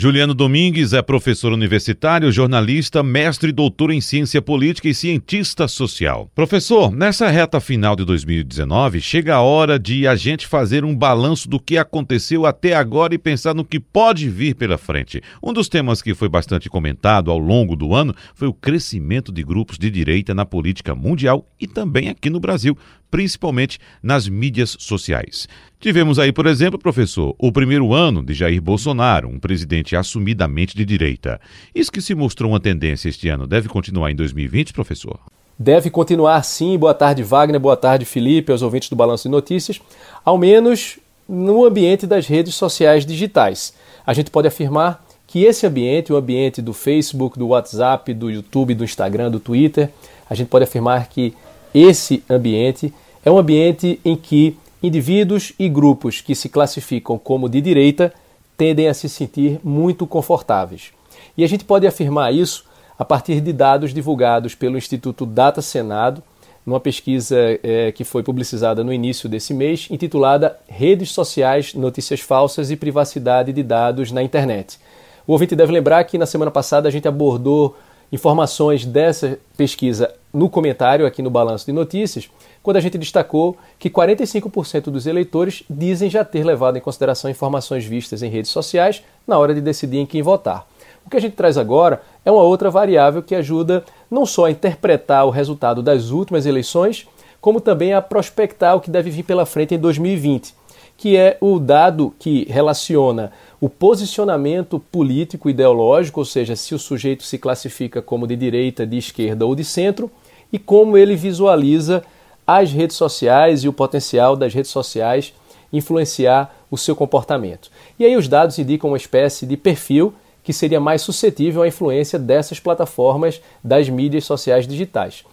Juliano Domingues é professor universitário, jornalista, mestre e doutor em ciência política e cientista social. Professor, nessa reta final de 2019, chega a hora de a gente fazer um balanço do que aconteceu até agora e pensar no que pode vir pela frente. Um dos temas que foi bastante comentado ao longo do ano foi o crescimento de grupos de direita na política mundial e também aqui no Brasil, principalmente nas mídias sociais. Tivemos aí, por exemplo, professor, o primeiro ano de Jair Bolsonaro, um presidente assumidamente de direita. Isso que se mostrou uma tendência este ano deve continuar em 2020, professor? Deve continuar sim. Boa tarde, Wagner. Boa tarde, Felipe, aos ouvintes do Balanço de Notícias. Ao menos no ambiente das redes sociais digitais. A gente pode afirmar que esse ambiente, o ambiente do Facebook, do WhatsApp, do YouTube, do Instagram, do Twitter, a gente pode afirmar que esse ambiente é um ambiente em que indivíduos e grupos que se classificam como de direita tendem a se sentir muito confortáveis. E a gente pode afirmar isso a partir de dados divulgados pelo Instituto Data Senado, numa pesquisa é, que foi publicizada no início desse mês, intitulada Redes Sociais, Notícias Falsas e Privacidade de Dados na Internet. O ouvinte deve lembrar que na semana passada a gente abordou informações dessa pesquisa no comentário aqui no Balanço de Notícias, quando a gente destacou que 45% dos eleitores dizem já ter levado em consideração informações vistas em redes sociais na hora de decidir em quem votar. O que a gente traz agora é uma outra variável que ajuda não só a interpretar o resultado das últimas eleições, como também a prospectar o que deve vir pela frente em 2020, que é o dado que relaciona o posicionamento político ideológico, ou seja, se o sujeito se classifica como de direita, de esquerda ou de centro, e como ele visualiza as redes sociais e o potencial das redes sociais influenciar o seu comportamento. E aí os dados indicam uma espécie de perfil que seria mais suscetível à influência dessas plataformas das mídias sociais digitais.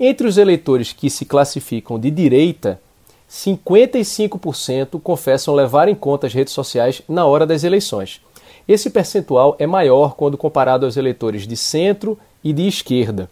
Entre os eleitores que se classificam de direita, 55% confessam levar em conta as redes sociais na hora das eleições. Esse percentual é maior quando comparado aos eleitores de centro e de esquerda.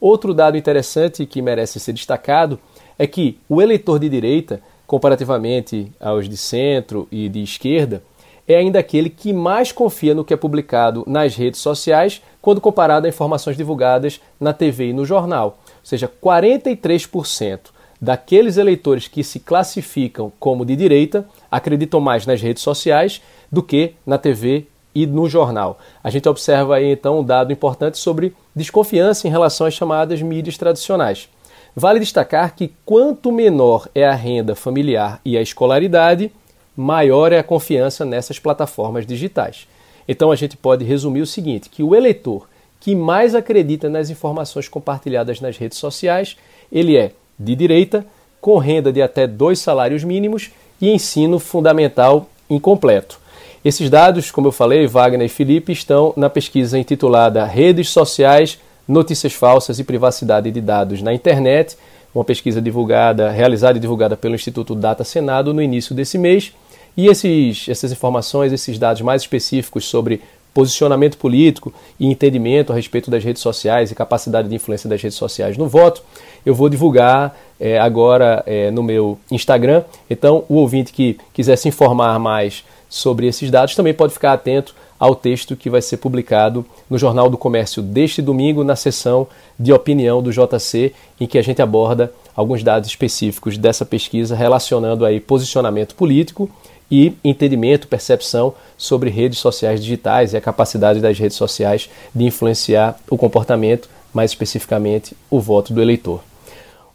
Outro dado interessante que merece ser destacado é que o eleitor de direita, comparativamente aos de centro e de esquerda, é ainda aquele que mais confia no que é publicado nas redes sociais quando comparado a informações divulgadas na TV e no jornal. Ou seja, 43% daqueles eleitores que se classificam como de direita acreditam mais nas redes sociais do que na TV e no jornal. A gente observa aí então um dado importante sobre desconfiança em relação às chamadas mídias tradicionais. Vale destacar que quanto menor é a renda familiar e a escolaridade, maior é a confiança nessas plataformas digitais. Então a gente pode resumir o seguinte, que o eleitor que mais acredita nas informações compartilhadas nas redes sociais, ele é de direita, com renda de até dois salários mínimos e ensino fundamental incompleto. Esses dados, como eu falei, Wagner e Felipe, estão na pesquisa intitulada Redes Sociais, Notícias Falsas e Privacidade de Dados na Internet, uma pesquisa divulgada, realizada e divulgada pelo Instituto Data Senado no início desse mês. E esses, essas informações, esses dados mais específicos sobre posicionamento político e entendimento a respeito das redes sociais e capacidade de influência das redes sociais no voto, eu vou divulgar é, agora é, no meu Instagram. Então, o ouvinte que quiser se informar mais sobre esses dados também pode ficar atento ao texto que vai ser publicado no Jornal do Comércio deste domingo, na sessão de opinião do JC, em que a gente aborda alguns dados específicos dessa pesquisa relacionando aí posicionamento político e entendimento, percepção sobre redes sociais digitais e a capacidade das redes sociais de influenciar o comportamento, mais especificamente o voto do eleitor.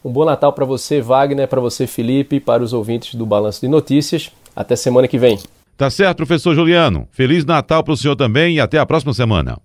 Um bom Natal para você, Wagner, para você, Felipe, para os ouvintes do Balanço de Notícias. Até semana que vem. Tá certo, professor Juliano. Feliz Natal para o senhor também e até a próxima semana.